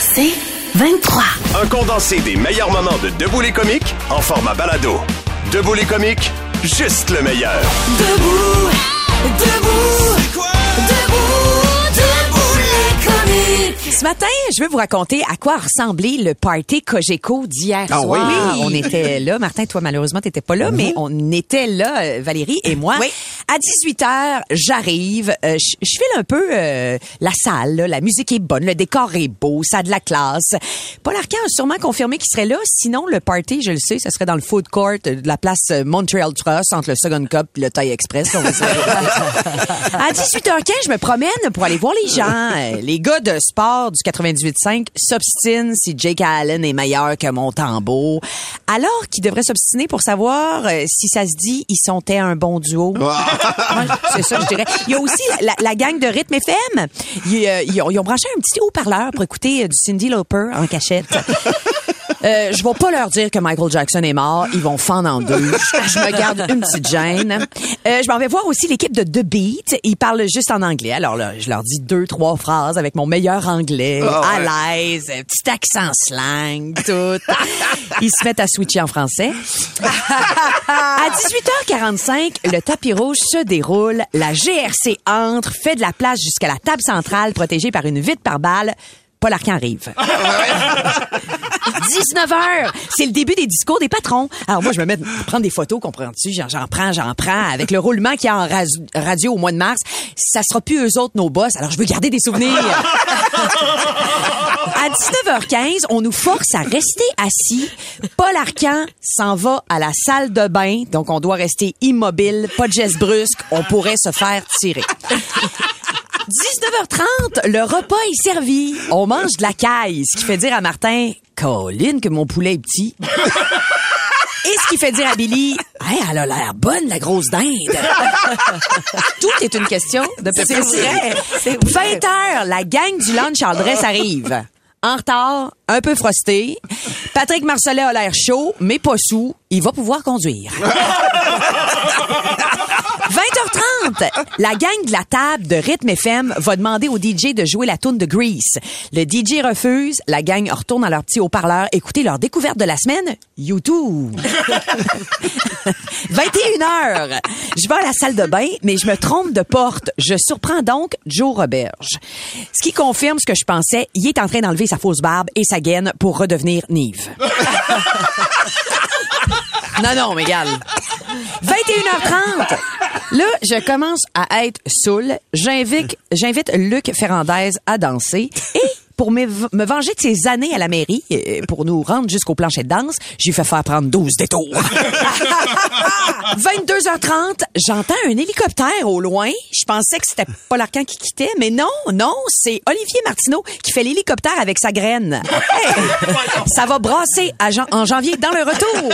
C'est 23. Un condensé des meilleurs moments de Debout les comiques en format balado. Debout les comiques, juste le meilleur. Debout, debout, debout, debout les comiques. Ce matin, je vais vous raconter à quoi ressemblait le party Cogeco d'hier Ah soir. oui. On était là. Martin, toi, malheureusement, t'étais pas là, mais on était là, euh, Valérie et moi. Oui. À 18 h j'arrive. euh, je je file un peu euh, la salle. là. La musique est bonne, le décor est beau, ça a de la classe. Paul Arcand a sûrement confirmé qu'il serait là. Sinon, le party, je le sais, ça serait dans le food court de la place euh, Montreal Trust entre le Second Cup et le Thai Express. on va dire. à 18h15, je me promène pour aller voir les gens. Euh, Les gars de sport du 98.5 s'obstinent si Jake Allen est meilleur que Montembeau. Alors qu'ils devraient s'obstiner pour savoir euh, si ça se dit ils sont un bon duo? C'est ça, je dirais. Il y a aussi la, gang de Rythme FM. Ils, euh, ils ont branché un petit haut-parleur pour écouter euh, du Cindy Lauper en cachette. Euh, je vais pas leur dire que Michael Jackson est mort. Ils vont fendre en deux. Je, je me garde une petite gêne. Euh, je m'en vais voir aussi l'équipe de The Beat. Ils parlent juste en anglais. Alors là, je leur dis deux, trois phrases avec mon meilleur anglais, à l'aise, petit accent slang, tout. Ils se mettent à switcher en français. À 18h45, le tapis rouge se déroule. La GRC entre, fait de la place jusqu'à la table centrale protégée par une vitre par balle. Paul Arcand arrive. 19h, c'est le début des discours des patrons. Alors moi, je me mets à prendre des photos, comprends-tu? J'en, prends, j'en prends. Avec le roulement qu'il y a en radio au mois de mars, ça sera plus eux autres nos boss. Alors je veux garder des souvenirs. À 19h15, on nous force à rester assis. Paul Arcan s'en va à la salle de bain, donc on doit rester immobile, pas de geste brusque, on pourrait se faire tirer. 19h30, le repas est servi. On mange de la caille, ce qui fait dire à Martin, Colline, que mon poulet est petit. Et ce qui fait dire à Billy, hey, elle a l'air bonne, la grosse dinde. Tout est une question de petit vrai. 20 heures, la gang du lunch en dress arrive. En retard, un peu frosté. Patrick Marcellet a l'air chaud, mais pas sous. Il va pouvoir conduire. 20h30, la gang de la table de Rythme FM va demander au DJ de jouer la tune de Grease. Le DJ refuse, la gang retourne à leur petit haut-parleur écouter leur découverte de la semaine, YouTube. 21h, je vais à la salle de bain, mais je me trompe de porte. Je surprends donc Joe Roberge. Ce qui confirme ce que je pensais, il est en train d'enlever sa fausse barbe et sa gaine pour redevenir Nive. non, non, mais gale. 21h30. Là, je commence à être saoul. J'invite, j'invite Luc Ferrandez à danser et pour me, venger de ses années à la mairie, euh, pour nous rendre jusqu'au plancher de danse, j'ai fait faire prendre 12 détours. 22h30, j'entends un hélicoptère au loin. Je pensais que c'était Paul Arcand qui quittait, mais non, non, c'est Olivier Martineau qui fait l'hélicoptère avec sa graine. Hey, ça va brasser à en janvier dans le retour.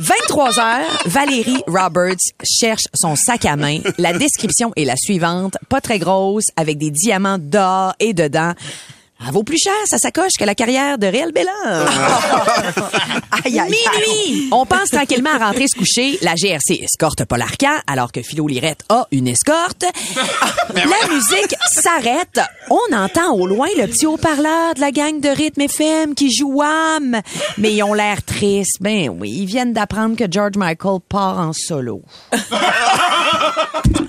23 heures, Valérie Roberts cherche son sac à main. La description est la suivante. Pas très grosse, avec des diamants d'or et dedans. Elle vaut plus cher, sa sacoche, que la carrière de Réal Bélan. Aïe, aïe, aïe. Minuit! On pense tranquillement à rentrer se coucher. La GRC escorte Paul Arcand, alors que Philo Lirette a une escorte. La musique s'arrête. On entend au loin le petit haut-parleur de la gang de rythme FM qui joue Wham. Mais ils ont l'air tristes. Ben oui, ils viennent d'apprendre que George Michael part en solo.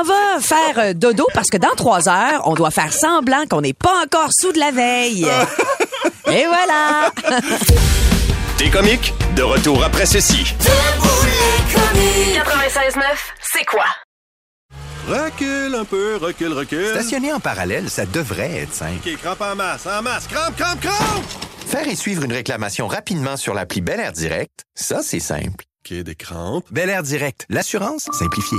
On s'en va faire euh, dodo parce que dans trois heures, on doit faire semblant qu'on n'est pas encore sous de la veille. Et voilà! Des comiques, de retour après ceci. Debout les comiques. 96.9, c'est quoi? Recule un peu, recule, recule. Stationner en parallèle, ça devrait être simple. OK, crampe en masse, en masse. Crampe, crampe, crampe! Faire et suivre une réclamation rapidement sur l'appli Bel Air Direct, ça, c'est simple. OK, des crampes. Bel Air Direct, l'assurance simplifiée.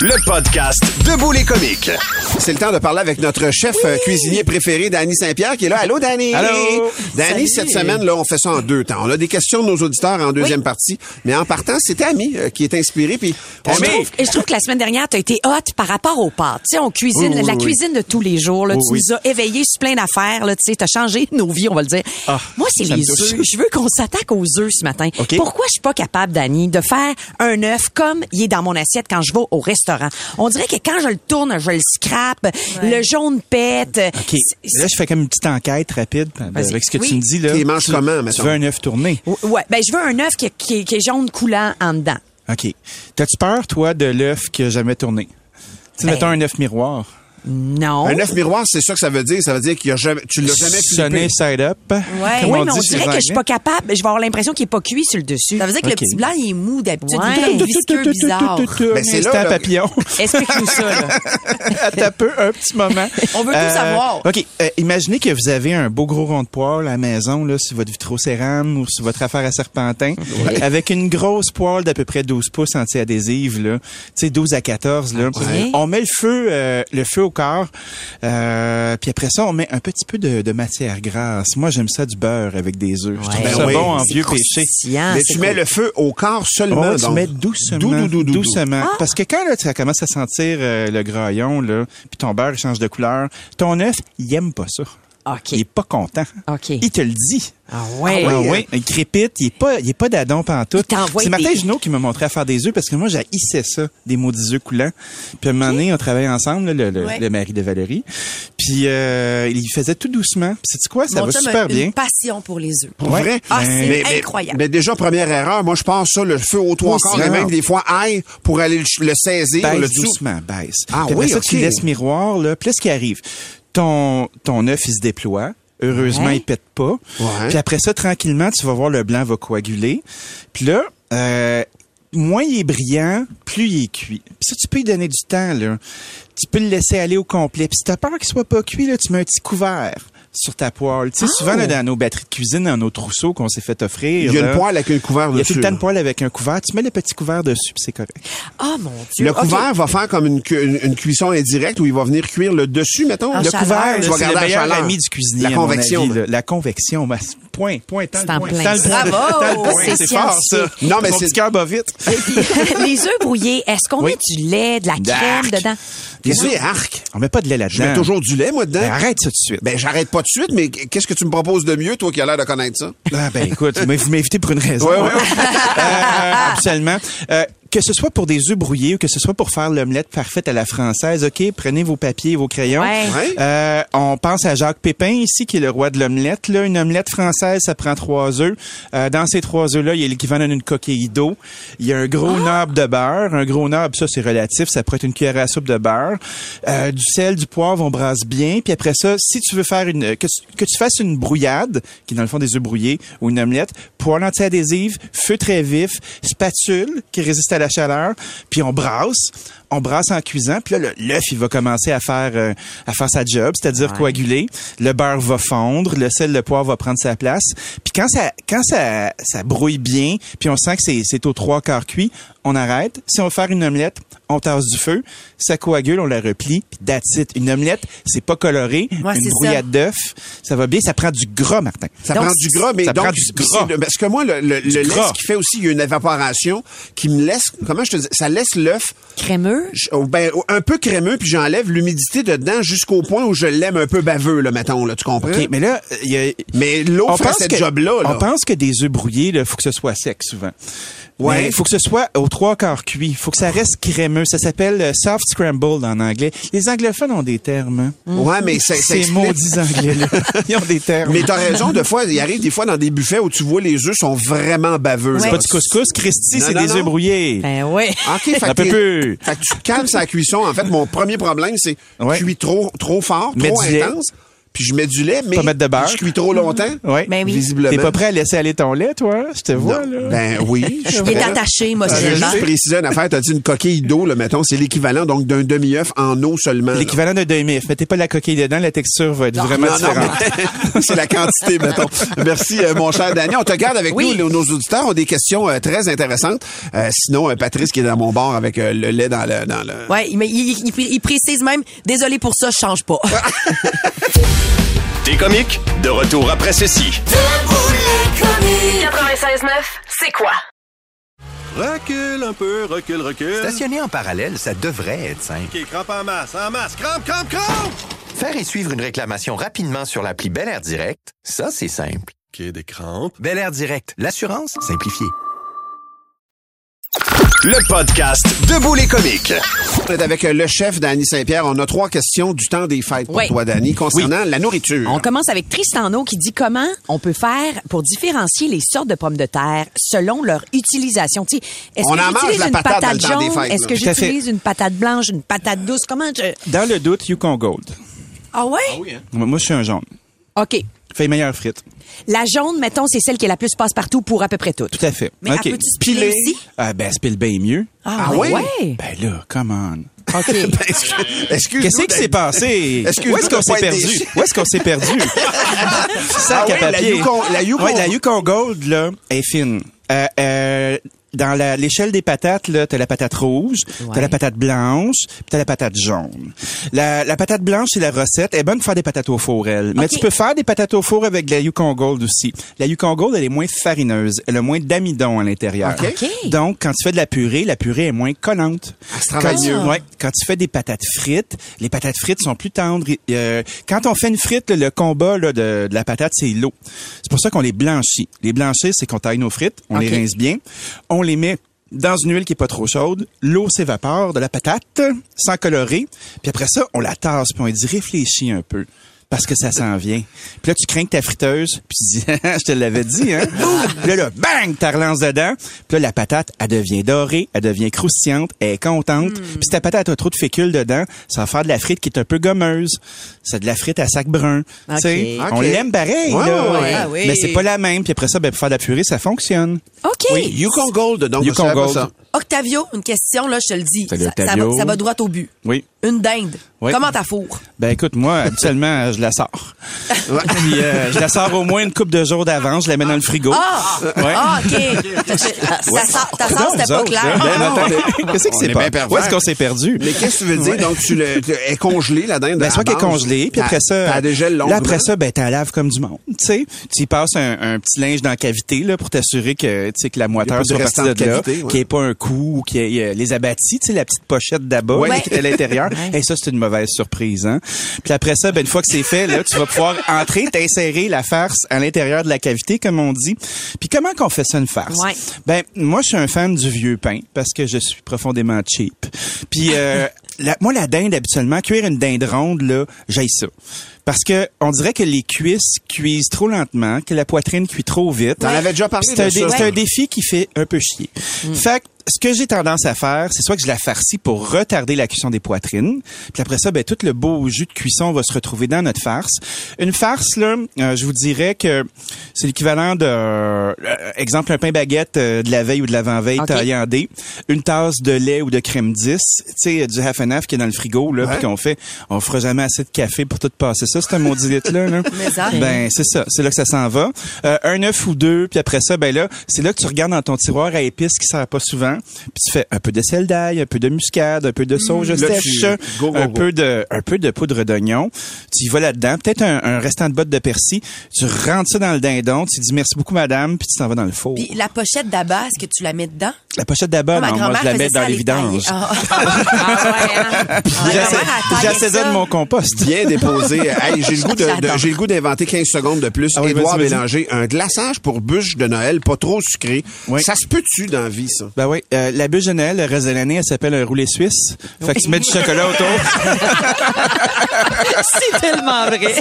le podcast Debout les comiques. C'est le temps de parler avec notre chef euh, cuisinier préféré, Danny Saint-Pierre, qui est là. Allô, Danny! Allô! Danny, Salut. cette semaine, là, on fait ça en deux temps. On a des questions de nos auditeurs en deuxième partie, mais en partant, c'était Ami euh, qui est inspiré, puis on Je trouve, et je trouve que la semaine dernière, tu as été hot par rapport aux pâtes. Tu sais, on cuisine, Oui, oui, la oui. cuisine de tous les jours. Là, Oui, tu oui. nous as éveillés sur plein d'affaires. Là, tu sais, as changé nos vies, on va le dire. Ah, Moi, c'est les œufs. Je veux qu'on s'attaque aux œufs ce matin. Pourquoi je suis pas capable, Dani, de faire un œuf comme il est dans mon assiette quand je vais au restaurant? On dirait que quand je le tourne, je le scrape, le jaune pète. OK. Là, je fais comme une petite enquête rapide Vas-y. avec ce que Oui. tu me dis. Là. Tu Tu- comment, Tu veux un œuf tourné? Ouais, ben je veux un œuf qui, qui- qui est jaune coulant en dedans. OK. T'as-tu peur, toi, de l'œuf qui a jamais tourné? Tu sais, Ben- mettons un œuf miroir. Non. Un œuf miroir, c'est ça que ça veut dire. Ça veut dire qu'il a jamais, tu l'as jamais Sonné side up. Ouais. comme Oui, on mais on dirait que je suis pas capable. Je vais avoir l'impression qu'il est pas cuit sur le dessus. Ça veut dire que le petit blanc, il est mou d'habitude. Ouais. Bizarre. Ben, c'est un papillon. Explique-nous ça, là. Attends un peu, un petit moment. On veut tout savoir. OK. euh, imaginez que vous avez un beau gros rond de poêle à la maison, là, sur votre vitrocérame ou sur votre affaire à serpentin, avec une grosse poêle d'à peu près 12 pouces anti-adhésive, là. Tu sais, 12 à 14, là. On met le feu, euh, le feu au corps, euh, puis après ça, on met un petit peu de, de matière grasse. Moi, j'aime ça du beurre avec des œufs. Je trouve ça Ben oui. bon en vieux péché. Mais tu mets cool. le feu au corps seulement. Tu donc. mets doucement, doucement. Ah! Parce que quand là, ça commence à sentir euh, le graillon, là, puis ton beurre il change de couleur, ton œuf, il aime pas ça. OK. Il est pas content. OK. Il te le dit. Ah ouais. Ah oui, il crépite, il est pas, il est pas d'adon pantoute. C'est Martin des- Junot qui m'a montré à faire des œufs parce que moi, j'haïssais ça, des maudits œufs coulants. Puis à un moment donné, on travaillait ensemble, là, le, le, Ouais. le mari de Valérie. Puis euh, il faisait tout doucement. Puis sais quoi, ça Mon va super bien. une passion pour les œufs. Pour Ouais. vrai? Ah, c'est Mais- mais- incroyable. Mais déjà, première erreur, moi, je pense ça, le feu au aussi. et même Non. des fois aille pour aller le, le saisir, baisse doucement, baisse. Ah Puis après oui, ça, ok. tu laisses miroir, là. Puis là, ce qui arrive, ton, ton œuf, il se déploie. Heureusement, Ouais. il pète pas. Ouais. Puis après ça, tranquillement, tu vas voir le blanc va coaguler. Puis là, euh, moins il est brillant, plus il est cuit. Puis ça, tu peux lui donner du temps, là. Tu peux le laisser aller au complet. Puis si t'as peur qu'il soit pas cuit, là, tu mets un petit couvert sur ta poêle. Tu sais, souvent, là, dans nos batteries de cuisine, dans nos trousseaux qu'on s'est fait offrir. Il y a là, une poêle avec un couvert Il y a tout dessus. le temps une poêle avec un couvert. Tu mets le petit couvert dessus, puis c'est correct. Ah, mon Dieu. Le couvert va faire comme une, cu- une, une cuisson indirecte où il va venir cuire le dessus, mettons. En Le chaleur, couvert, vas c'est garder la chaleur. ami du cuisinier. La à mon convection, avis, là. là. La convection. ben, c'est- point, point, tant C'est le point. Tant le. Bravo! C'est fort, ça. Non, mais c'est- petit cœur bat vite. les œufs brouillés, est-ce qu'on Oui. met du lait, de la crème dedans? Que c'est, arc? On met pas de lait Je mets là-dedans. toujours du lait, moi, dedans. Ben, arrête ça tout de suite. Ben, j'arrête pas de suite, mais qu'est-ce que tu me proposes de mieux, toi, qui as l'air de connaître ça? Ah, ben écoute, mais vous m'invitez pour une raison. Ouais, ouais, Euh, absolument. Que ce soit pour des œufs brouillés ou que ce soit pour faire l'omelette parfaite à la française, OK, prenez vos papiers et vos crayons. Ouais. Ouais. Euh, on pense à Jacques Pépin ici, qui est le roi de l'omelette. Là, une omelette française, ça prend trois œufs. Euh, dans ces trois œufs-là, il y a l'équivalent d'une coquille d'eau. Il y a un gros Ah! knob de beurre. Un gros knob, ça, c'est relatif. Ça pourrait être une cuillère à soupe de beurre. Euh, du sel, du poivre, on brasse bien. Puis après ça, si tu veux faire une... Que, tu- que tu fasses une brouillade, qui est dans le fond des œufs brouillés, ou une omelette, poêle anti-adhésive, feu très vif, spatule qui résiste à la chaleur, puis on brasse. On brasse en cuisant, puis là, l'œuf, il va commencer à faire euh, à faire sa job, c'est-à-dire coaguler. Le beurre va fondre, le sel, le poivre va prendre sa place. Puis quand ça quand ça, ça brouille bien, puis on sent que c'est c'est aux trois quarts cuit, on arrête. Si on veut faire une omelette, on tasse du feu, ça coagule, on la replie, puis that's it. Une omelette, c'est pas coloré. Ouais, une brouillade d'œuf, ça va bien. Ça prend du gras, Martin. Ça Donc, prend du gras, mais ça donc, prend du gras. c'est- parce que moi, le, le, le lait, ce qui fait aussi, il y a une évaporation qui me laisse, comment je te dis, ça laisse l'œuf Crémeux? Oh, ben, un peu crémeux, puis j'enlève l'humidité dedans jusqu'au point où je l'aime un peu baveux, là, mettons, là, tu comprends? Mais là, il y a, Mais l'eau cette que, job-là, là. On pense que des œufs brouillés, il faut que ce soit sec souvent. Ouais. Il faut que ce soit aux trois quarts cuit. Il faut que ça reste crémeux. Ça s'appelle euh, soft scrambled en anglais. Les anglophones ont des termes. hein. Ouais, mais ça Ces maudits anglais-là. Ils ont des termes. Mais t'as raison, de fois, il arrive des fois dans des buffets où tu vois les œufs sont vraiment baveux. c'est là. pas du couscous, Christy, c'est des œufs brouillés. Ben oui. OK, fait Un que, peu t'es- plus. fait que tu calmes sa cuisson. En fait, mon premier problème, c'est Ouais. cuit trop, trop fort, trop intense. Puis je mets du lait, mais Pas mettre de beurre. je cuis trop longtemps. Ouais. Ben oui. Visiblement. T'es pas prêt à laisser aller ton lait, toi? Je te vois, Non. là. Ben oui, je suis Il est attaché Je vais émotionnellement. juste préciser une affaire. T'as dit une coquille d'eau, là, mettons? C'est l'équivalent, donc, d'un demi-œuf en eau seulement. L'équivalent d'un demi-œuf. Mettez pas la coquille dedans, la texture va être vraiment Non, différente. c'est la quantité, mettons. Merci, euh, mon cher Danny. On te garde avec Oui. nous. Nos, auditeurs ont des questions euh, très intéressantes. Euh, sinon, euh, Patrice qui est dans mon bar avec euh, le lait dans le... Dans le... Ouais, mais il- il précise même, désolé pour ça, je change pas. T'es comique? De retour après ceci. 96.9, c'est quoi? Recule un peu, recule, recule. Stationner en parallèle, ça devrait être simple. OK, crampe en masse, en masse, crampe, crampe, crampe! Faire et suivre une réclamation rapidement sur l'appli Bel Air Direct, ça, c'est simple. OK, des crampes. Bel Air Direct, l'assurance simplifiée. Le podcast Debout les comiques. On est avec euh, le chef Danny Saint-Pierre. On a trois questions du temps des fêtes pour Oui. toi, Danny, concernant la nourriture. On commence avec Tristano qui dit comment on peut faire pour différencier les sortes de pommes de terre selon leur utilisation. Est-ce On que en mange j'utilise la une patate dans patate le temps des jaune? fêtes, Est-ce que j'utilise une patate blanche, une patate douce? Comment je... Dans le doute, Yukon Gold. ah ouais? Moi, moi, je suis un jaune. OK. Fait meilleure frite. La jaune, mettons, c'est celle qui est la plus passe-partout pour à peu près tout. Tout à fait. Mais OK. piler aussi? Ah, ben, se pile bien mieux. Ah, oui? ouais? Ben là, come on. OK. Excuse-nous Qu'est-ce qui s'est passé? Excuse-nous Où est-ce qu'on s'est perdu? Où est-ce qu'on s'est perdu? Sac Ah à oui, la papier. Yukon- la Yukon- Ouais, la Yukon Gold, là, est fine. Euh, euh, dans l'échelle des patates, là, t'as la patate rouge, t'as la patate blanche, puis t'as la patate jaune. La, la patate blanche, c'est la recette. Elle est bonne pour faire des patates au four, elle. Mais tu peux faire des patates au four avec de la Yukon Gold aussi. La Yukon Gold, elle est moins farineuse. Elle a moins d'amidon à l'intérieur. Ok. OK. Donc, quand tu fais de la purée, la purée est moins collante. Elle se travaille Quand mieux. ouais, quand tu fais des patates frites, les patates frites sont plus tendres. Euh, quand on fait une frite, là, le combat là, de, de la patate, c'est l'eau. C'est pour ça qu'on les blanchit. Les blanchir, c'est qu'on taille nos frites, on les rince bien, on les met dans une huile qui est pas trop chaude, l'eau s'évapore de la patate sans colorer, puis après ça, on la tasse, puis on dit réfléchis un peu. Parce que ça s'en vient. Puis là, tu crains que ta friteuse, puis tu dis, je te l'avais dit, hein? Puis là, là, bang, tu relances dedans. Puis là, la patate, elle devient dorée, elle devient croustillante, elle est contente. Puis si ta patate a trop de fécule dedans, ça va faire de la frite qui est un peu gommeuse. C'est de la frite à sac brun. Tu sais, Ok. On l'aime pareil, Ouais, là. ouais, ouais. Ah oui. Mais c'est pas la même. Puis après ça, ben, pour faire de la purée, ça fonctionne. OK. Oui, Yukon Gold, donc. Yukon Gold. ça. Octavio, une question, là, je te le dis. Salut, Ça, ça Octavio. va, ça va droit au but. Oui. Une dinde. Oui. Comment t'as fourre? Ben écoute, moi, habituellement, je la sors. Puis euh, je la sors au moins une coupe de jours d'avance, je la mets dans le frigo. Ah! Ouais. Ah, OK. Ta sauce, c'était pas autres, clair. là, ben, Qu'est-ce que c'est est pas? Où est-ce qu'on s'est perdu? Mais qu'est-ce que tu veux dire? Donc, tu le, est congelée, la dinde? Ben, soit qu'elle est congelée, puis après ça, T'as dégèle là, après ça, ben, t'en laves comme du monde, tu sais. Tu y passes un, un petit linge dans la cavité, là, pour t'assurer que, tu sais, que la moiteur soit partie de de là, ouais. qu'il n'y ait pas un coup, ou qu'il y ait euh, les abattis, tu sais, la petite pochette d'abat, Ouais. qui est à l'intérieur. Et ça, c'est une mauvaise surprise, hein. Puis après ça, ben, une fois que c'est fait, là, tu vas pouvoir entrer, t'insérer la farce à l'intérieur de la cavité, comme on dit. Puis comment qu'on fait ça, une farce? Ouais. Ben, moi, je suis un fan du vieux pain parce que je suis profondément cheap. Puis, euh, la- moi, la dinde, habituellement, cuire une dinde ronde, là, j'aille ça. Parce que on dirait que les cuisses cuisent trop lentement, que la poitrine cuit trop vite. T'en avais déjà parlé C'est un, de ça. c'est un défi qui fait un peu chier. Fait que, ce que j'ai tendance à faire, c'est soit que je la farcis pour retarder la cuisson des poitrines, puis après ça, ben tout le beau jus de cuisson va se retrouver dans notre farce. Une farce, là, euh, je vous dirais que c'est l'équivalent de, euh, exemple, un pain baguette euh, de la veille ou de l'avant-veille Ok. taillé en dés, une tasse de lait ou de crème 10, tu sais, du half and half qui est dans le frigo, là, puis qu'on fait, on fera jamais assez de café pour tout passer ça, c'est un maudit litre-là, là. Ben, c'est ça. C'est là que ça s'en va. Un œuf ou deux, puis après ça, ben là, c'est là que tu regardes dans ton tiroir à épices qui sert pas souvent, puis tu fais un peu de sel d'ail, un peu de muscade, un peu de sauge Là, sèche, tu- go, go, un go. peu de, un peu de poudre d'oignon. Tu y vas là-dedans, peut-être un, un restant de botte de persil. Tu rentres ça dans le dindon, tu dis merci beaucoup madame, puis tu t'en vas dans le four. Puis la pochette d'abat, est-ce que tu la mets dedans? La pochette d'abat, Ah, ma non, moi grand-mère je la mets dans à les vidanges. Ah. Ah ouais, hein? J'assaisonne mon compost. Bien déposé. Hey, j'ai le goût de, de- J'adore. j'ai le goût d'inventer 15 secondes de plus. Ah oui, Édouard vas-y, vas-y. Bélanger, un glaçage pour bûche de Noël, pas trop sucré. Oui. Ça se peut-tu dans la vie, ça? Ben oui, euh, la bûche de Noël, le reste de l'année, elle s'appelle un roulé suisse. Fait que tu mets du chocolat autour. C'est tellement vrai.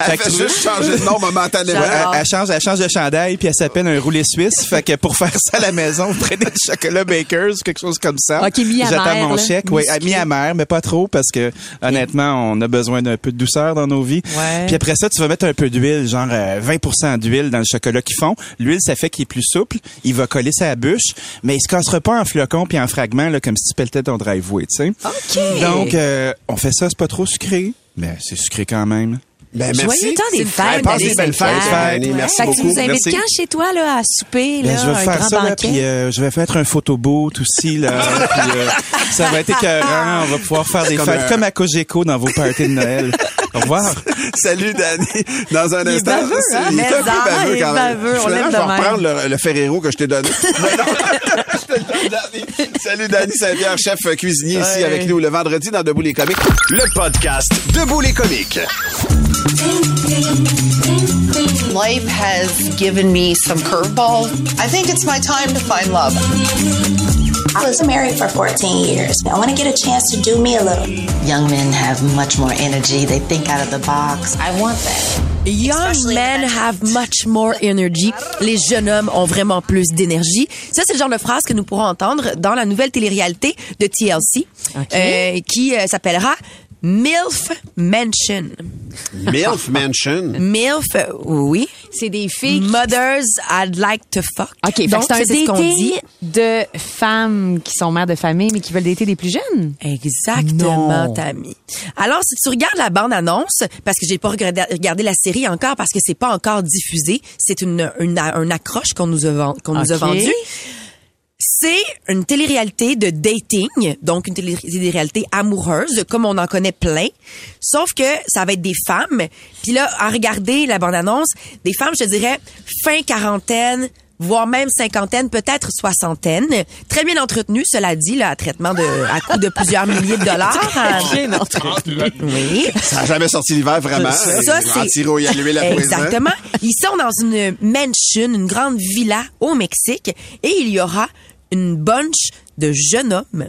Elle fait juste changer de nom momentanément. Elle, elle change, elle change de chandail puis elle s'appelle un roulé suisse. Fait que pour faire ça à la maison, vous prenez du chocolat Bakers, quelque chose comme ça. Ok, mi-amer, J'attends mon chèque, oui, musclé. mi amer, mais pas trop parce que honnêtement, on a besoin d'un peu de douceur dans nos vies. Ouais. Puis après ça, tu vas mettre un peu d'huile, genre euh, 20% d'huile dans le chocolat qu'ils font. L'huile, ça fait qu'il est plus souple. Il va coller sa bûche, mais il se cassera pas en flocons puis en fragments, là, comme si tu pelletais ton driveway, tu sais. OK. Donc, euh, on fait ça, c'est pas trop sucré. Mais c'est sucré quand même. Ben, Joyeux merci. temps des fêtes, passez Danny belle fête, Saint-Pierre. Danny. Merci Fait que tu beaucoup. nous invites quand chez toi là, à souper, là, Ben, je vais un faire grand ça, là, banquet? puis euh, je vais faire un photoboot aussi, là. puis, euh, ça va être écœurant. On va pouvoir faire des Comme fêtes un- comme à Cogeco dans vos parties de Noël. Au revoir. Salut, Danny. Dans un Il est instant. baveux, hein? Il est un peu baveux il est quand même. baveux, on Finalement, je vais reprendre le, le Ferrero que je t'ai donné. Non, non. Je te le donne, Danny. Salut, Danny Saint-Pierre, chef cuisinier ici avec nous le vendredi dans Debout les comiques. Le podcast Debout les comiques. Life has given me some curveballs. I think it's my time to find love. I was married for 14 years. I want to get a chance to do me a little. Young men have much more energy. They think out of the box. I want that. Young men have much more energy. Les jeunes hommes ont vraiment plus d'énergie. Ça, c'est le genre de phrase que nous pourrons entendre dans la nouvelle télé-réalité de TLC, euh, qui euh, s'appellera MILF Mansion. MILF Mansion? MILF, oui. C'est des filles qui... Mothers I'd like to fuck. OK, Donc, c'est un ce qu'on dit. de femmes qui sont mères de famille, mais qui veulent dater des plus jeunes. Exactement. Tammy. Alors, si tu regardes la bande-annonce, parce que j'ai pas regardé, la série encore, parce que c'est pas encore diffusé, c'est une, une, un accroche qu'on nous a, qu'on nous a vendu. C'est une télé-réalité de dating, donc une télé- télé-réalité amoureuse, comme on en connaît plein. Sauf que ça va être des femmes. Puis là, à regarder la bande-annonce, des femmes, je te dirais, fin quarantaine, voire même cinquantaine, peut-être soixantaine. Très bien entretenues, cela dit, là, à traitement de, à coût de plusieurs milliers de dollars. Bien entretenues. Oui. Ça n'a jamais sorti l'hiver, vraiment. Ça, c'est. Exactement. Ils sont dans une mansion, une grande villa au Mexique, et il y aura une bunch de jeunes hommes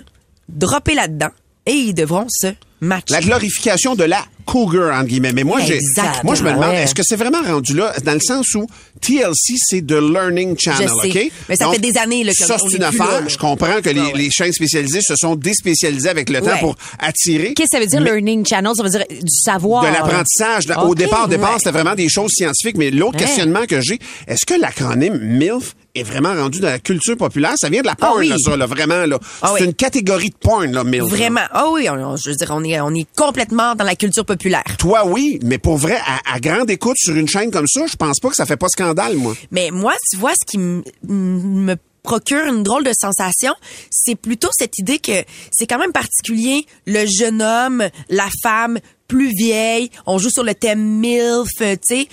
droppés là-dedans, et ils devront se matcher. La glorification de la cougar, entre guillemets. Mais moi, j'ai, Exactement. moi, je me demande, Ouais. est-ce que c'est vraiment rendu là, dans le sens où TLC, c'est The Learning Channel, Je sais. OK? Mais ça fait des années, là, Ça, c'est est une affaire. là. Je comprends que les, Ouais, ouais. les chaînes spécialisées se sont déspécialisées avec le temps Ouais. pour attirer. Qu'est-ce que ça veut dire, Mais- learning channel? Ça veut dire du savoir. de l'apprentissage. Au départ, au départ, ouais. c'était vraiment des choses scientifiques. Mais l'autre Ouais. questionnement que j'ai, est-ce que l'acronyme MILF est vraiment rendu dans la culture populaire? Ça vient de la porn, oui. là, ça, là, vraiment, là. Ah c'est oui. une catégorie de porn, là, MILF. là. Vraiment. Ah oui, on- on- je veux dire, on est, on est complètement dans la culture populaire. Toi, oui, mais pour vrai, à, à grande écoute sur une chaîne comme ça, je pense pas que ça fait pas scandale, moi. Mais moi, tu vois, ce qui me procure une drôle de sensation, c'est plutôt cette idée que c'est quand même particulier, le jeune homme, la femme plus vieille, on joue sur le thème MILF, tu sais.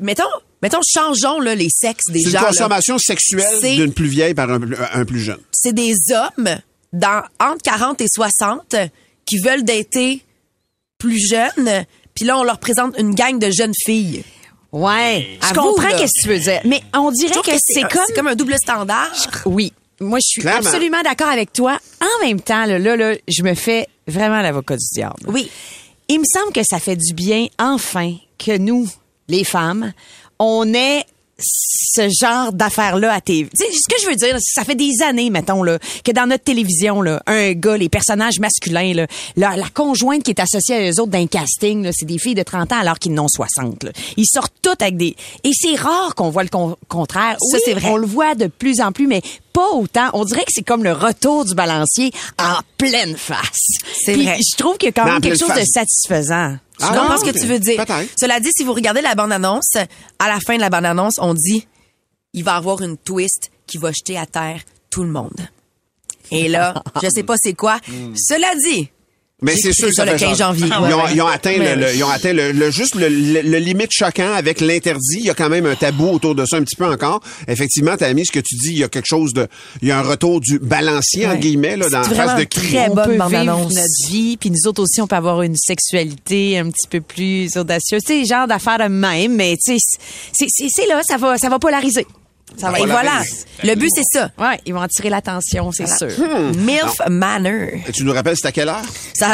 Mettons, mettons, changeons là, les sexes des C'est une gens. là. consommation sexuelle d'une plus vieille par un, un plus jeune. C'est des hommes dans, entre 40 et 60 qui veulent dater plus jeunes, puis là, on leur présente une gang de jeunes filles. Ouais. Je Avoue, comprends qu'est-ce que tu veux dire. Mais on dirait que, que c'est comme... un double standard. Oui. Moi, je suis Clairement. absolument d'accord avec toi. En même temps, là, là, là, je me fais vraiment l'avocat du diable. Oui. Il me semble que ça fait du bien, enfin, que nous, les femmes, on ait ce genre d'affaires-là à TV. Tu sais, ce que je veux dire, ça fait des années, mettons, là, que dans notre télévision, là, un gars, les personnages masculins, là, la, la conjointe qui est associée à eux autres d'un casting, là, c'est des filles de 30 ans alors qu'ils n'ont 60. Là. Ils sortent toutes avec des... Et c'est rare qu'on voit le con- contraire. Ça, c'est vrai. On le voit de plus en plus, mais pas autant. On dirait que c'est comme le retour du balancier en pleine face. C'est vrai. Je trouve qu'il y a quand même quelque chose de satisfaisant. Je Ah, comprends ce que tu veux dire? Cela dit, si vous regardez la bande-annonce, à la fin de la bande-annonce, on dit il va y avoir une twist qui va jeter à terre tout le monde. Et là, je sais pas c'est quoi. Cela dit, Mais c'est sûr que ça ça le fait 15 genre- janvier. Ils, Ouais, ont, ouais. ils ont atteint, Mais- le, le- ils ont atteint le, le- juste le, le- le limite choquant avec l'interdit. Il y a quand même un tabou autour de ça un petit peu encore. Effectivement, t'as mis ce que tu dis, il y a quelque chose de, il y a un retour du balancier entre Ouais. guillemets là dans la C'est face vraiment de qui? très on bonne peut vivre bande-annonce. notre vie, puis nous autres aussi, on peut avoir une sexualité un petit peu plus audacieuse. Tu sais, genre d'affaires de même, mais tu sais, c'est- c'est c'est là, ça va, ça va polariser. Ça va Et voilà. Le but, c'est ça. Ouais, ils vont attirer l'attention, c'est sûr. MILF Manor. Et tu nous rappelles, c'est à quelle heure? Ça,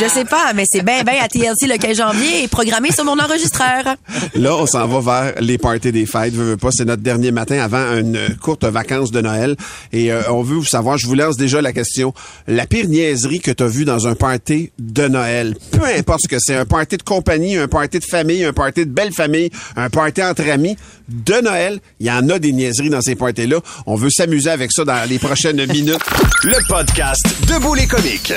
je sais pas, mais c'est bien, bien à TLC le 15 janvier et programmé sur mon enregistreur. Là, on s'en va vers les parties des fêtes. Veux, veux pas, c'est notre dernier matin avant une courte vacance de Noël. Et euh, on veut vous savoir, je vous lance déjà la question. La pire niaiserie que tu as vue dans un party de Noël, peu importe ce que c'est, un party de compagnie, un party de famille, un party de belle famille, un party entre amis, de Noël, il y en a des niaiseries dans ces parties-là. On veut s'amuser avec ça dans les prochaines minutes. Le podcast Debout les comiques.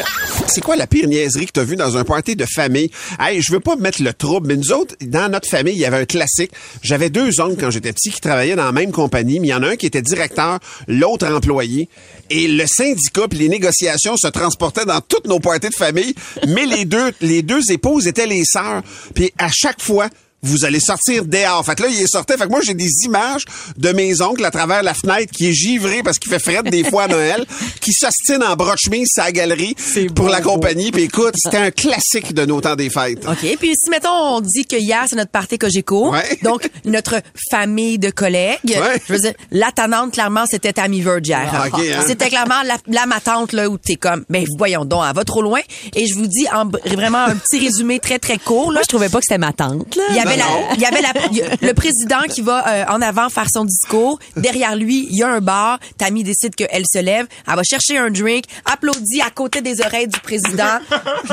C'est quoi la pire niaiserie que tu as vue dans un party de famille? Hey, je veux pas mettre le trouble, mais nous autres, dans notre famille, il y avait un classique. J'avais deux oncles quand j'étais petit qui travaillaient dans la même compagnie, mais il y en a un qui était directeur, l'autre employé. Et le syndicat puis les négociations se transportaient dans toutes nos parties de famille, mais les deux, les deux épouses étaient les sœurs. Puis à chaque fois, vous allez sortir dehors. Fait que là, il est sorti. Fait que moi, j'ai des images de mes oncles à travers la fenêtre qui est givré parce qu'il fait fret des fois à Noël, qui s'ostinent en bras de chemise sa galerie pour la compagnie. Puis écoute, c'était un classique de nos temps des fêtes. OK. Puis si, mettons, on dit que hier, c'est notre party Cogeco. Ouais. Donc, notre famille de collègues. Ouais. Je veux dire, la tannante, clairement, c'était Tammy Verge hier. Ah, OK, hein. C'était clairement la, la ma tante, là, où t'es comme, ben, voyons donc, elle va trop loin. Et je vous dis, en, vraiment, un petit résumé très, très court, là. Moi, je trouvais pas que c'était ma tante, là. Il y avait, la, Non, non. il y avait la, il y a le président qui va euh, en avant faire son discours. Derrière lui, il y a un bar. Tammy décide qu'elle se lève. Elle va chercher un drink, applaudit à côté des oreilles du président.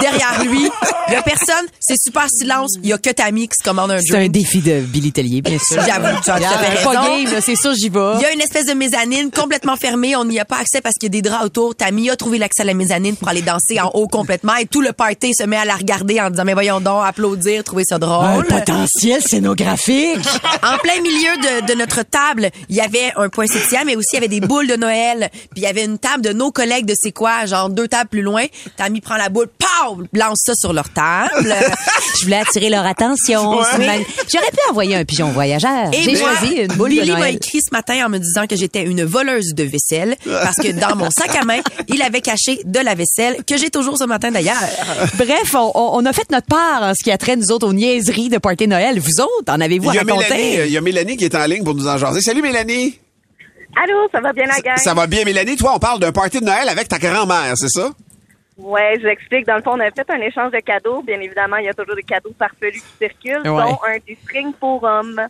Derrière lui, il y a personne. C'est super silence. Il y a que Tammy qui se commande un C'est un drink. défi de Billy Tellier, bien sûr. J'avoue, tu as tout Pas game, c'est sûr, j'y vais. Il y a une espèce de mezzanine complètement fermée. On n'y a pas accès parce qu'il y a des draps autour. Tammy a trouvé l'accès à la mezzanine pour aller danser en haut complètement. Et tout le party se met à la regarder en disant, mais voyons donc, applaudir, trouver ça Un scénographique. En plein milieu de, de notre table, il y avait un poinsettia, mais aussi il y avait des boules de Noël. Puis il y avait une table de nos collègues de c'est quoi, genre deux tables plus loin. Tammy prend la boule, pow, lance ça sur leur table. Je voulais attirer leur attention. Ouais. C'est mal- J'aurais pu envoyer un pigeon voyageur. J'ai choisi une boule Billy de m'a Noël. écrit ce matin en me disant que j'étais une voleuse de vaisselle parce que dans mon sac à main, il avait caché de la vaisselle que j'ai toujours ce matin d'ailleurs. Bref, on a fait notre part en ce qui a trait, nous autres, aux niaiseries de Party Noël. Vous autres, en avez-vous Il y, a raconté? Mélanie, euh, il y a Mélanie qui est en ligne pour nous en jaser. Salut Mélanie! Allô, ça va bien la gang? Ça va bien, Mélanie? Toi, on parle d'un party de Noël avec ta grand-mère, c'est ça? Ouais, je l'explique. Dans le fond, on a fait un échange de cadeaux. Bien évidemment, il y a toujours des cadeaux farfelus qui circulent, Ouais. dont un du string pour hommes.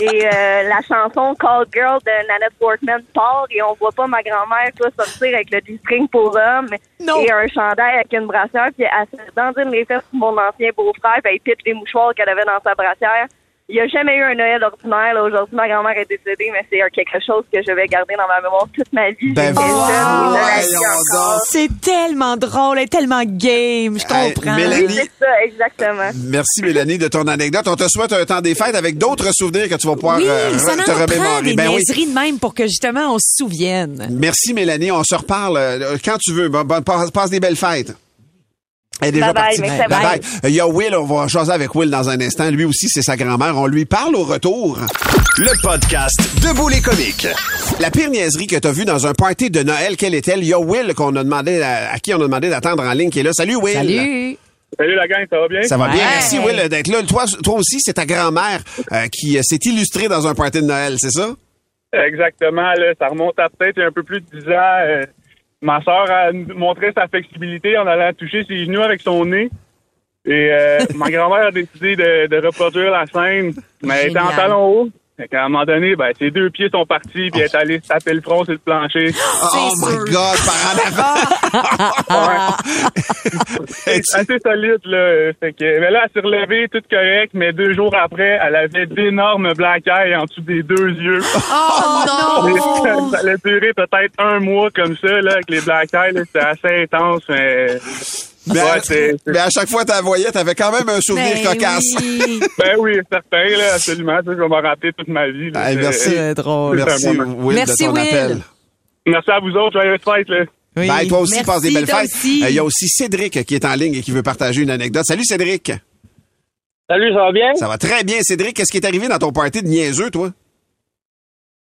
Et euh, la chanson Call Girl de Nanette Workman part et on voit pas ma grand-mère toi, sortir avec le du string pour hommes et un chandail avec une brassière puis elle se dandine les fesses pour mon ancien beau-frère puis elle pitch les mouchoirs qu'elle avait dans sa brassière. Il n'y a jamais eu un Noël ordinaire. là. Aujourd'hui, ma grand-mère est décédée, mais c'est euh, quelque chose que je vais garder dans ma mémoire toute ma vie. Ben encore. C'est tellement drôle et tellement game, je Hey, comprends. Mélanie- Oui, c'est ça, exactement. Merci Mélanie de ton anecdote. On te souhaite un temps des fêtes avec d'autres souvenirs que tu vas pouvoir oui, euh, ça te remémorer. des Ben oui. de même pour que justement on se souvienne. Merci Mélanie, on se reparle euh, quand tu veux. Bon, bon, passe, passe des belles fêtes. Elle est déjà Bye bye, partie. Bye bye. bye. Il y a Will, on va jaser avec Will dans un instant. Lui aussi, c'est sa grand-mère. On lui parle au retour. Le podcast Debout les comiques. La pire niaiserie que tu as vue dans un party de Noël, quelle est-elle? Il y a Will qu'on a demandé à, à qui on a demandé d'attendre en ligne qui est là. Salut Will. Salut. Salut la gang, ça va bien? Ça va bien. Merci Will d'être là. Toi, toi aussi, c'est ta grand-mère euh, qui euh, s'est illustrée dans un party de Noël, c'est ça? Exactement, là, ça remonte à peut-être un peu plus de 10 ans. euh, ma soeur a montré sa flexibilité en allant toucher ses genoux avec son nez. Et euh, ma grand-mère a décidé de, de reproduire la scène, mais elle était en Génial. talon haut. Fait qu'à un moment donné, ben, ses deux pieds sont partis, puis elle est allée se taper le front sur le plancher. Oh my God, par en avant. C'est assez solide, là. Fait que, mais là, elle s'est relevée, tout correct, mais deux jours après, elle avait d'énormes black eyes en dessous des deux yeux. Oh non! ça allait durer peut-être un mois comme ça, là, avec les black eyes, là, c'était assez intense, mais... Mais, Ouais, à, c'est- c'est- mais à chaque fois que tu la voyais, t'avais quand même un souvenir Ben cocasse. oui. Ben oui, certain, là, absolument. Ça, je vais m'en rappeler toute ma vie. là. Hey, C'est- merci. C'est drôle. C'est Merci. Will Merci, de ton Will. appel. Merci à vous autres, joyeuses fêtes, là. Oui. Bye, toi aussi, passe des belles fêtes. Euh, Il y a aussi Cédric qui est en ligne et qui veut partager une anecdote. Salut Cédric. Salut, ça va bien? Ça va très bien, Cédric. Qu'est-ce qui est arrivé dans ton party de niaiseux, toi?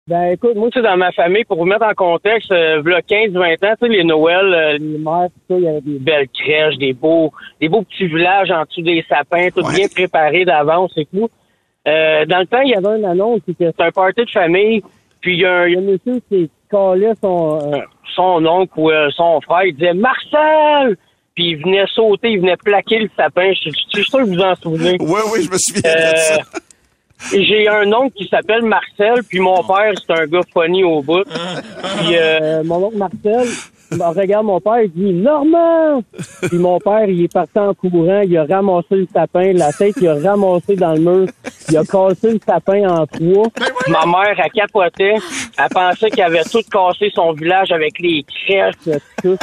Ben écoute, moi c'est dans ma famille, pour vous mettre en contexte, euh, v'là 15-20 ans, tu sais, les Noëls, euh, les mères, tout ça, il y avait des belles crèches, des beaux, des beaux petits villages en dessous des sapins, tout Ouais. bien préparé d'avance et tout. Euh, dans le temps, il y avait une annonce, c'était un party de famille, puis il y, a un il y a un monsieur qui collait son, euh, son oncle ou euh, son frère, il disait « Marcel! » Puis il venait sauter, il venait plaquer le sapin. Je je- je suis sûr que vous en souvenez. Oui, oui, je me souviens de Euh, ça. J'ai un oncle qui s'appelle Marcel, puis mon père, c'est un gars funny au bout. Puis euh, mon oncle Marcel, il regarde mon père, il dit Normand! Puis mon père, il est parti en courant, il a ramassé le sapin, la tête, il a ramassé dans le mur, il a cassé le sapin en trois. Ma mère, elle capotait, elle pensait qu'il avait tout cassé son village avec les crèches, tout.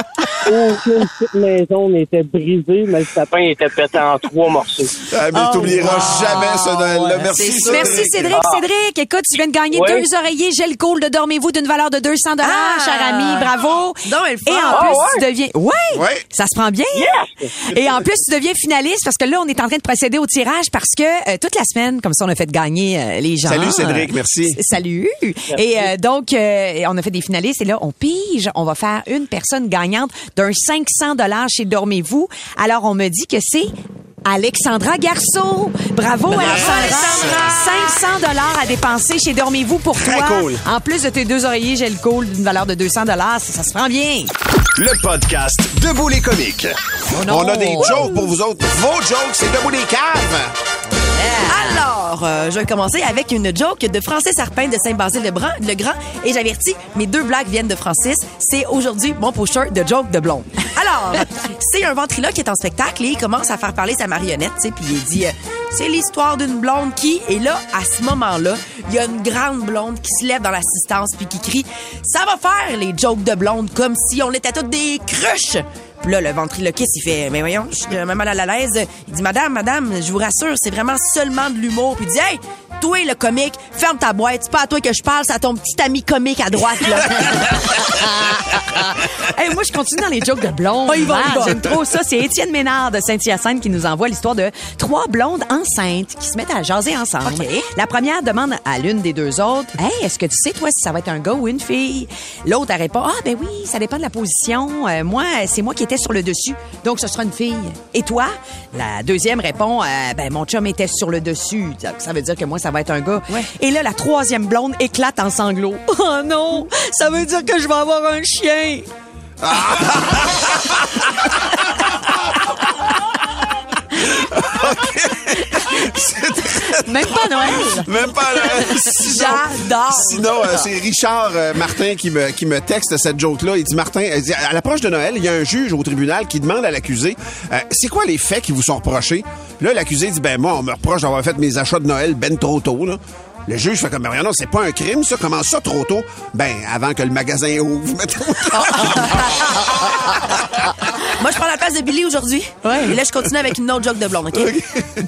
Aucune petite maison n'était brisée, mais le sapin était pété en trois morceaux. Ah, mais t'oublieras jamais ce Noël-là. Merci, Cédric. Merci Cédric. Ah. Cédric, écoute, tu viens de gagner deux oreillers gel cool de Dormez-vous d'une valeur de 200 dollars, Ah. cher ami. Bravo. Elle Et en fort. plus, Ah, tu deviens... Ouais, Ouais. ça se prend bien. Et en plus, tu deviens finaliste parce que là, on est en train de procéder au tirage parce que euh, toute la semaine, comme ça, on a fait gagner euh, les gens. Salut, Cédric, merci. s- Salut. Et euh, donc, euh, on a fait des finalistes et là, on pige. On va faire une personne gagnante d'un 500 dollars chez Dormez-vous. Alors, on me dit que c'est Alexandra Garceau. Bravo, Alexandra. 500 dollars à dépenser chez Dormez-vous pour Très toi. cool. En plus de tes deux oreillers gel cool d'une valeur de 200 dollars, ça, ça se prend bien. Le podcast Debout les comiques. On a des jokes pour vous autres. Vos jokes, c'est debout les caves. Alors, euh, je vais commencer avec une joke de Francis Arpin de Saint-Basile-le-Grand, le Grand. Et j'avertis, mes deux blagues viennent de Francis. C'est aujourd'hui mon pusher de joke de blonde. Alors, c'est un ventriloque qui est en spectacle et il commence à faire parler sa marionnette, tu sais, puis il dit, euh, c'est l'histoire d'une blonde qui... Et là, à ce moment-là, il y a une grande blonde qui se lève dans l'assistance puis qui crie, ça va faire les jokes de blonde comme si on était toutes des cruches. Puis là, le ventriloquiste, il fait, mais voyons, je suis même mal à l'aise. Il dit, madame, madame, je vous rassure, c'est vraiment seulement de l'humour. Puis il dit, hey, toi, le comique, ferme ta boîte. C'est pas à toi que je parle, c'est à ton petit ami comique à droite, là. Hey, moi, je continue dans les jokes de blondes. Oh, Ah, va. J'aime trop ça. C'est Étienne Ménard de Saint-Hyacinthe qui nous envoie l'histoire de trois blondes enceintes qui se mettent à jaser ensemble. La première demande à l'une des deux autres, Hey, est-ce que tu sais, toi, si ça va être un gars ou une fille? L'autre, répond, Ah, ben oui, ça dépend de la position. Euh, moi, c'est moi qui étais sur le dessus, donc ce sera une fille. Et toi? La deuxième répond, Euh, Ben, mon chum était sur le dessus. Ça veut dire que moi, ça va être un gars. Et là, la troisième blonde éclate en sanglots. Oh non, ça veut dire que je vais avoir un chien. Même pas Noël. Même pas. Sinon- J'adore. Sinon, euh, c'est Richard euh, Martin qui me, qui me texte cette joke-là. Il dit, Martin, il dit, à l'approche de Noël, il y a un juge au tribunal qui demande à l'accusé, euh, c'est quoi les faits qui vous sont reprochés? Là, l'accusé dit, ben moi, on me reproche d'avoir fait mes achats de Noël ben trop tôt, là. Le juge fait comme, ben non, c'est pas un crime, ça. Comment ça, trop tôt? Ben, avant que le magasin ouvre, mettons. Moi, je prends la place de Billy aujourd'hui. Et là, je continue avec une autre joke de blonde, OK?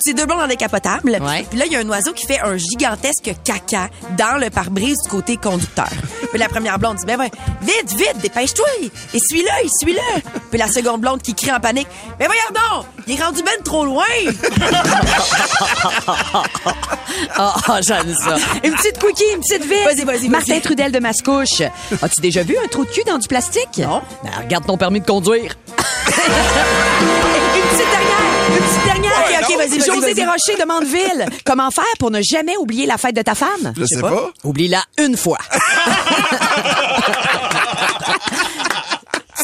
C'est deux blondes en décapotable. Puis là, il y a un oiseau qui fait un gigantesque caca dans le pare-brise du côté conducteur. Puis la première blonde dit, ben ouais, vite, vite, dépêche-toi. Essuie-le, essuie-le. Puis la seconde blonde qui crie en panique, mais voyons donc, il est rendu ben trop loin. Ah, ah, j'aime ça. Une petite quickie, une petite vite. Vas-y, vas-y, vas-y. Martin Trudel de Mascouche. As-tu déjà vu un trou de cul dans du plastique? Non. Ben, regarde ton permis de conduire. une petite dernière. Une petite dernière. Ouais, Ok, ok, vas-y, José. Desrochers de Mandeville. Comment faire pour ne jamais oublier la fête de ta femme? Je sais pas. Oublie-la une fois.